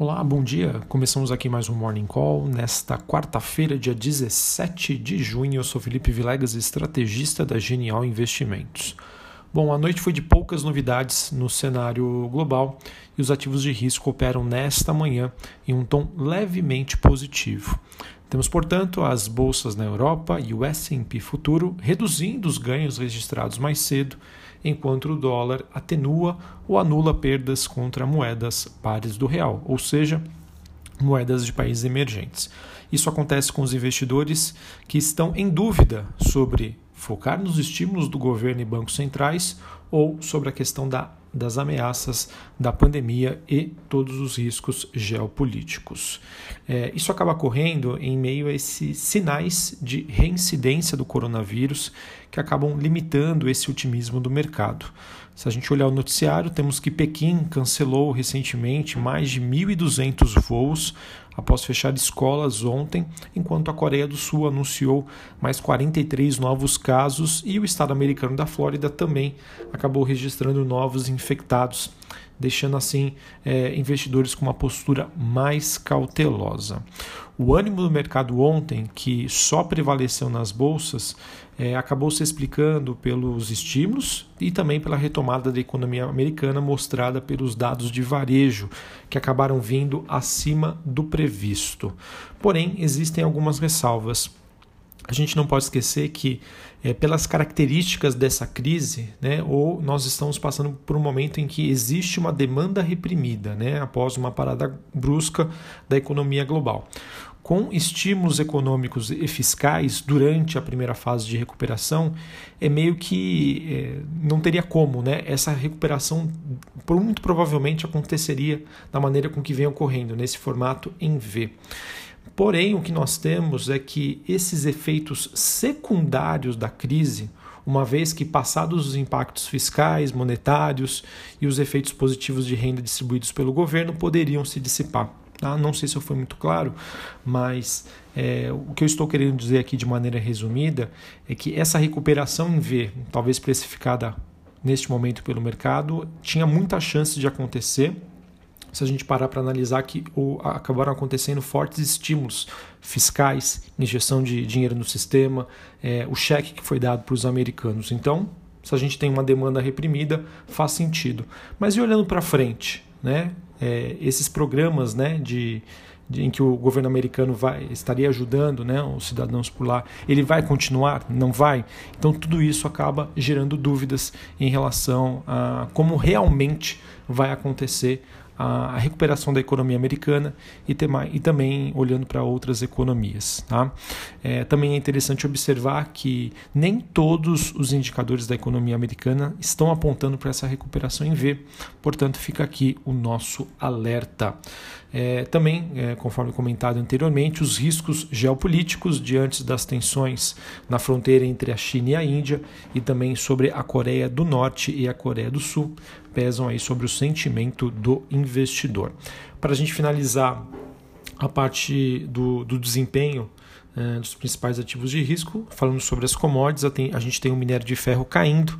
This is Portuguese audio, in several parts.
Olá, bom dia. Começamos aqui mais um Morning Call nesta quarta-feira, dia 17 de junho. Eu sou Felipe Vilegas, estrategista da Genial Investimentos. Bom, a noite foi de poucas novidades no cenário global e os ativos de risco operam nesta manhã em um tom levemente positivo. Temos, portanto, as bolsas na Europa e o S&P futuro reduzindo os ganhos registrados mais cedo enquanto o dólar atenua ou anula perdas contra moedas pares do real, ou seja, moedas de países emergentes. Isso acontece com os investidores que estão em dúvida sobre focar nos estímulos do governo e bancos centrais ou sobre a questão da das ameaças da pandemia e todos os riscos geopolíticos. É, isso acaba ocorrendo em meio a esses sinais de reincidência do coronavírus que acabam limitando esse otimismo do mercado. Se a gente olhar o noticiário, temos que Pequim cancelou recentemente mais de 1.200 voos após fechar escolas ontem, enquanto a Coreia do Sul anunciou mais 43 novos casos e o estado americano da Flórida também acabou registrando novos infectados deixando assim é, investidores com uma postura mais cautelosa. O ânimo do mercado ontem, que só prevaleceu nas bolsas, é, acabou se explicando pelos estímulos e também pela retomada da economia americana mostrada pelos dados de varejo, que acabaram vindo acima do previsto. Porém, existem algumas ressalvas a gente não pode esquecer que, é, pelas características dessa crise, né, ou nós estamos passando por um momento em que existe uma demanda reprimida, né, após uma parada brusca da economia global. Com estímulos econômicos e fiscais durante a primeira fase de recuperação, é meio que é, não teria como, né? Essa recuperação muito provavelmente aconteceria da maneira com que vem ocorrendo, nesse formato em V. Porém, o que nós temos é que esses efeitos secundários da crise, uma vez que passados os impactos fiscais, monetários e os efeitos positivos de renda distribuídos pelo governo, poderiam se dissipar. Tá? Não sei se eu fui muito claro, mas é, o que eu estou querendo dizer aqui de maneira resumida é que essa recuperação em V, talvez precificada neste momento pelo mercado, tinha muita chance de acontecer se a gente parar para analisar que acabaram acontecendo fortes estímulos fiscais, injeção de dinheiro no sistema, é, o cheque que foi dado para os americanos. Então, se a gente tem uma demanda reprimida, faz sentido. Mas e olhando para frente, né? É, esses programas né, de, de, em que o governo americano vai, estaria ajudando né, os cidadãos por lá, ele vai continuar? Não vai? Então tudo isso acaba gerando dúvidas em relação a como realmente vai acontecer a, recuperação da economia americana e, tema, e também olhando para outras economias. Tá? É, também é interessante observar que nem todos os indicadores da economia americana estão apontando para essa recuperação em V, portanto, fica aqui o nosso alerta. É, também, é, conforme comentado anteriormente, os riscos geopolíticos diante das tensões na fronteira entre a China e a Índia e também sobre a Coreia do Norte e a Coreia do Sul pesam aí sobre o sentimento do investidor. Para a gente finalizar a parte do, do desempenho é, dos principais ativos de risco, falando sobre as commodities, a gente tem o minério de ferro caindo,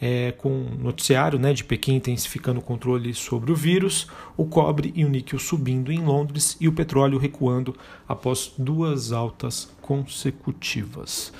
é, com noticiário né, de Pequim intensificando o controle sobre o vírus, o cobre e o níquel subindo em Londres e o petróleo recuando após duas altas consecutivas.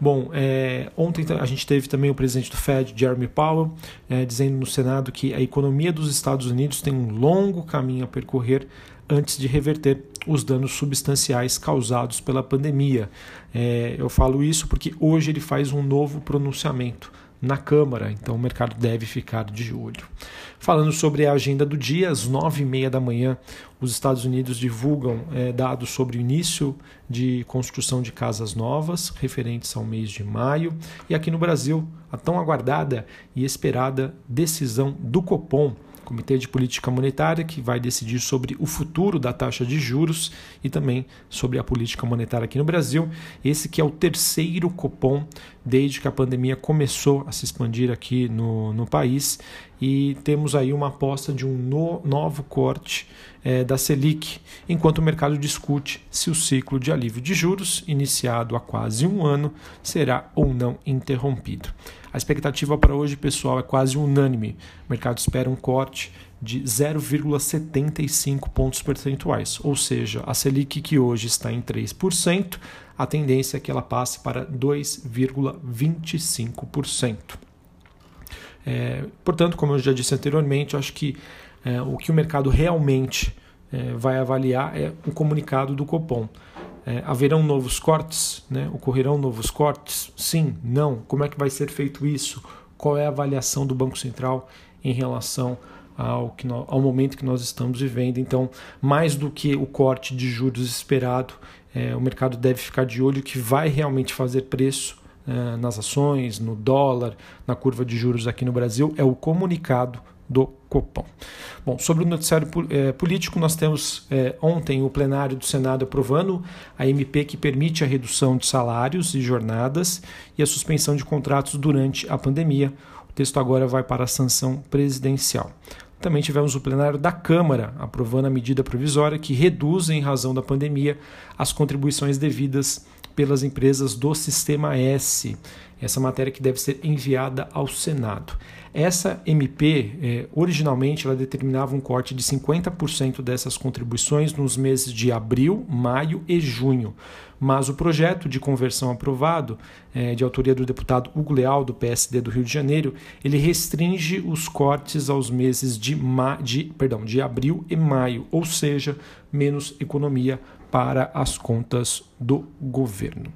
Bom, é, ontem a gente teve também o presidente do Fed, Jeremy Powell, é, dizendo no Senado que a economia dos Estados Unidos tem um longo caminho a percorrer antes de reverter os danos substanciais causados pela pandemia. É, eu falo isso porque hoje ele faz um novo pronunciamento na Câmara, então o mercado deve ficar de olho. Falando sobre a agenda do dia, às nove e meia da manhã, os Estados Unidos divulgam é, dados sobre o início de construção de casas novas, referentes ao mês de maio, e aqui no Brasil, a tão aguardada e esperada decisão do Copom Comitê de Política Monetária, que vai decidir sobre o futuro da taxa de juros e também sobre a política monetária aqui no Brasil. Esse que é o terceiro Copom desde que a pandemia começou a se expandir aqui no, no país e temos aí uma aposta de um no, novo corte é, da Selic, enquanto o mercado discute se o ciclo de alívio de juros, iniciado há quase um ano, será ou não interrompido. A expectativa para hoje, pessoal, é quase unânime. O mercado espera um corte de 0,75 pontos percentuais, ou seja, a Selic que hoje está em 3%, a tendência é que ela passe para 2,25%. É, portanto, como eu já disse anteriormente, acho que é, o que o mercado realmente é, vai avaliar é o comunicado do Copom. É, haverão novos cortes? Né? Ocorrerão novos cortes? Sim, não. Como é que vai ser feito isso? Qual é a avaliação do Banco Central em relação ao, que no, ao momento que nós estamos vivendo? Então, mais do que o corte de juros esperado, é, o mercado deve ficar de olho que vai realmente fazer preço é, nas ações, no dólar, na curva de juros aqui no Brasil, é o comunicado do Copom. Bom, sobre o noticiário é, político, nós temos é, ontem o plenário do Senado aprovando a MP que permite a redução de salários e jornadas e a suspensão de contratos durante a pandemia. O texto agora vai para a sanção presidencial. Também tivemos o plenário da Câmara aprovando a medida provisória que reduz, em razão da pandemia, as contribuições devidas pelas empresas do Sistema S. Essa matéria que deve ser enviada ao Senado. Essa MP, eh, originalmente, ela determinava um corte de 50% dessas contribuições nos meses de abril, maio e junho. Mas o projeto de conversão aprovado, eh, de autoria do deputado Hugo Leal, do PSD do Rio de Janeiro, ele restringe os cortes aos meses de, ma de, perdão, de abril e maio, ou seja, menos economia para as contas do governo.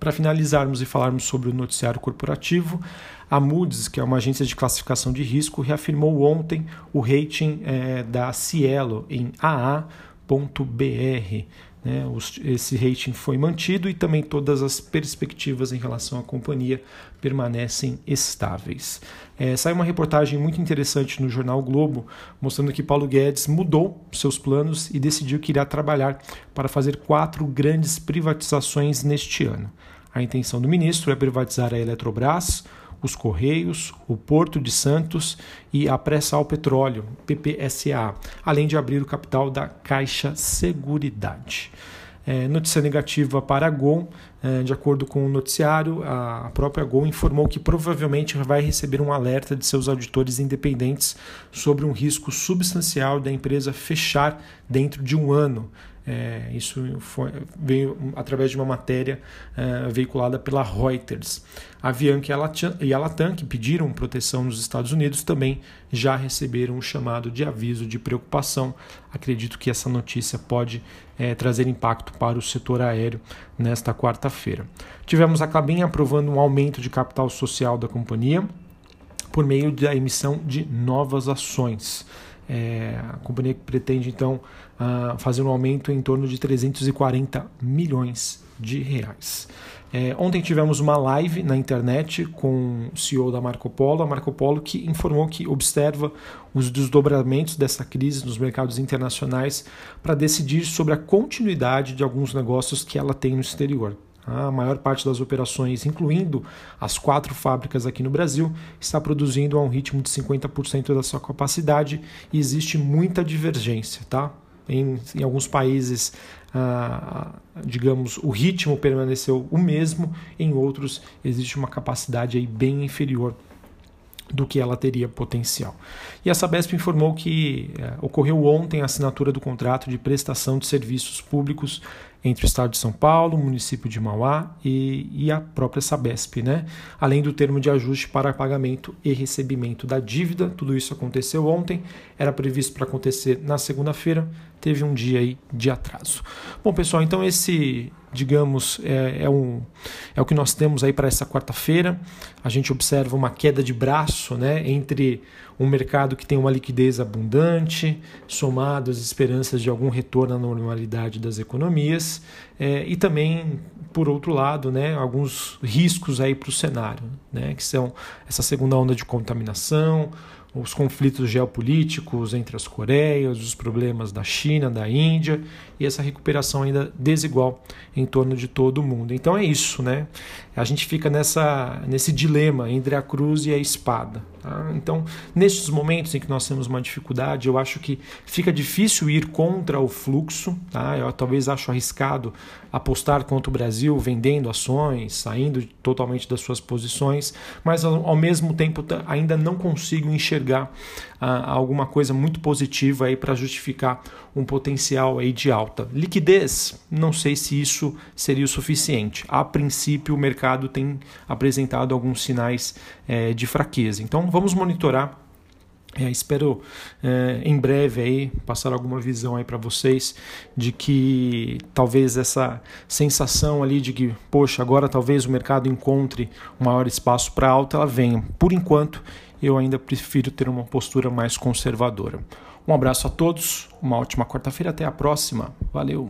Para finalizarmos e falarmos sobre o noticiário corporativo, a Moody's, que é uma agência de classificação de risco, reafirmou ontem o rating é, da Cielo em AA.br. Né? Esse rating foi mantido e também todas as perspectivas em relação à companhia permanecem estáveis. É, uma reportagem muito interessante no jornal Globo mostrando que Paulo Guedes mudou seus planos e decidiu que irá trabalhar para fazer quatro grandes privatizações neste ano. A intenção do ministro é privatizar a Eletrobras, os Correios, o Porto de Santos e a Pré-Sal Petróleo, PPSA, além de abrir o capital da Caixa Seguridade. É, notícia negativa para a Gol, é, de acordo com o noticiário, a própria Gol informou que provavelmente vai receber um alerta de seus auditores independentes sobre um risco substancial da empresa fechar dentro de um ano. É, isso foi, veio através de uma matéria é, veiculada pela Reuters. A Avianca e a Latam, que pediram proteção nos Estados Unidos, também já receberam um chamado de aviso de preocupação. Acredito que essa notícia pode é, trazer impacto para o setor aéreo nesta quarta-feira. Tivemos a Clabin aprovando um aumento de capital social da companhia por meio da emissão de novas ações. É, a companhia pretende então uh, fazer um aumento em torno de 340 milhões de reais. É, ontem tivemos uma live na internet com o CEO da Marco Polo, a Marco Polo que informou que observa os desdobramentos dessa crise nos mercados internacionais para decidir sobre a continuidade de alguns negócios que ela tem no exterior. A maior parte das operações, incluindo as quatro fábricas aqui no Brasil, está produzindo a um ritmo de 50% da sua capacidade e existe muita divergência, tá? Em, em alguns países, ah, digamos, o ritmo permaneceu o mesmo, em outros existe uma capacidade aí bem inferior do que ela teria potencial. E a Sabesp informou que é, ocorreu ontem a assinatura do contrato de prestação de serviços públicos entre o Estado de São Paulo, o município de Mauá e, e a própria Sabesp, né? além do termo de ajuste para pagamento e recebimento da dívida. Tudo isso aconteceu ontem, era previsto para acontecer na segunda-feira, teve um dia aí de atraso. Bom, pessoal, então esse digamos, é, é, um, é o que nós temos aí para essa quarta-feira. A gente observa uma queda de braço né, entre um mercado que tem uma liquidez abundante, somado às esperanças de algum retorno à normalidade das economias, é, e também, por outro lado, né, alguns riscos para o cenário, né, que são essa segunda onda de contaminação, os conflitos geopolíticos entre as Coreias, os problemas da China, da Índia e essa recuperação ainda desigual em torno de todo mundo. Então é isso, né? a gente fica nessa, nesse dilema entre a cruz e a espada. Tá? Então, nesses momentos em que nós temos uma dificuldade, eu acho que fica difícil ir contra o fluxo. Tá? Eu talvez acho arriscado apostar contra o Brasil, vendendo ações, saindo totalmente das suas posições, mas ao, ao mesmo tempo ainda não consigo enxergar ah, alguma coisa muito positiva aí para justificar um potencial aí de alta. Liquidez, não sei se isso seria o suficiente. A princípio, o mercado tem apresentado alguns sinais é, de fraqueza. Então, vamos monitorar. É, espero é, em breve aí passar alguma visão aí para vocês de que talvez essa sensação ali de que poxa agora talvez o mercado encontre um maior espaço para alta ela venha. Por enquanto eu ainda prefiro ter uma postura mais conservadora. Um abraço a todos, uma ótima quarta-feira, até a próxima. Valeu!